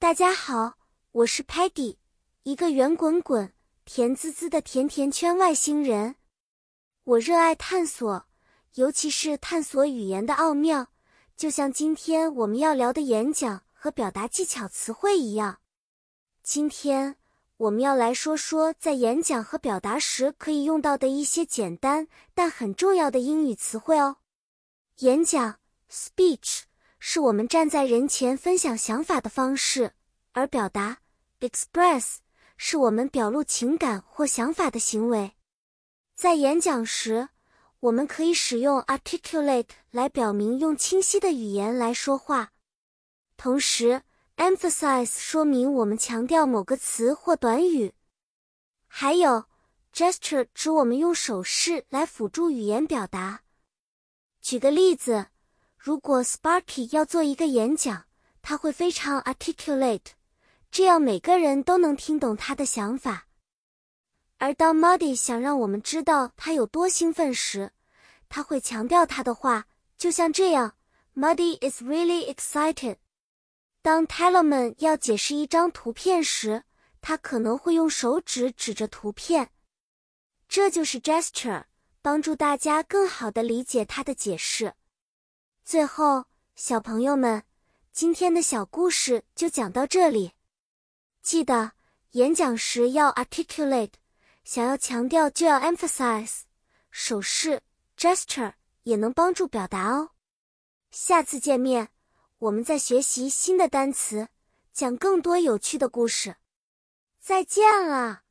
大家好，我是 Patty，一个圆滚滚、甜滋滋的甜甜圈外星人。我热爱探索，尤其是探索语言的奥妙，就像今天我们要聊的演讲和表达技巧词汇一样。今天我们要来说说在演讲和表达时可以用到的一些简单但很重要的英语词汇哦。演讲 （speech）。是我们站在人前分享想法的方式，而表达 express 是我们表露情感或想法的行为。在演讲时，我们可以使用 articulate 来表明用清晰的语言来说话，同时 emphasize 说明我们强调某个词或短语，还有 gesture 指我们用手势来辅助语言表达。举个例子。如果 Sparky 要做一个演讲，他会非常 articulate，这样每个人都能听懂他的想法。而当 Muddy 想让我们知道他有多兴奋时，他会强调他的话，就像这样：Muddy is really excited。当 Talman 要解释一张图片时，他可能会用手指指着图片，这就是 gesture，帮助大家更好地理解他的解释。最后，小朋友们，今天的小故事就讲到这里。记得演讲时要 articulate，想要强调就要 emphasize，手势 gesture 也能帮助表达哦。下次见面，我们再学习新的单词，讲更多有趣的故事。再见了。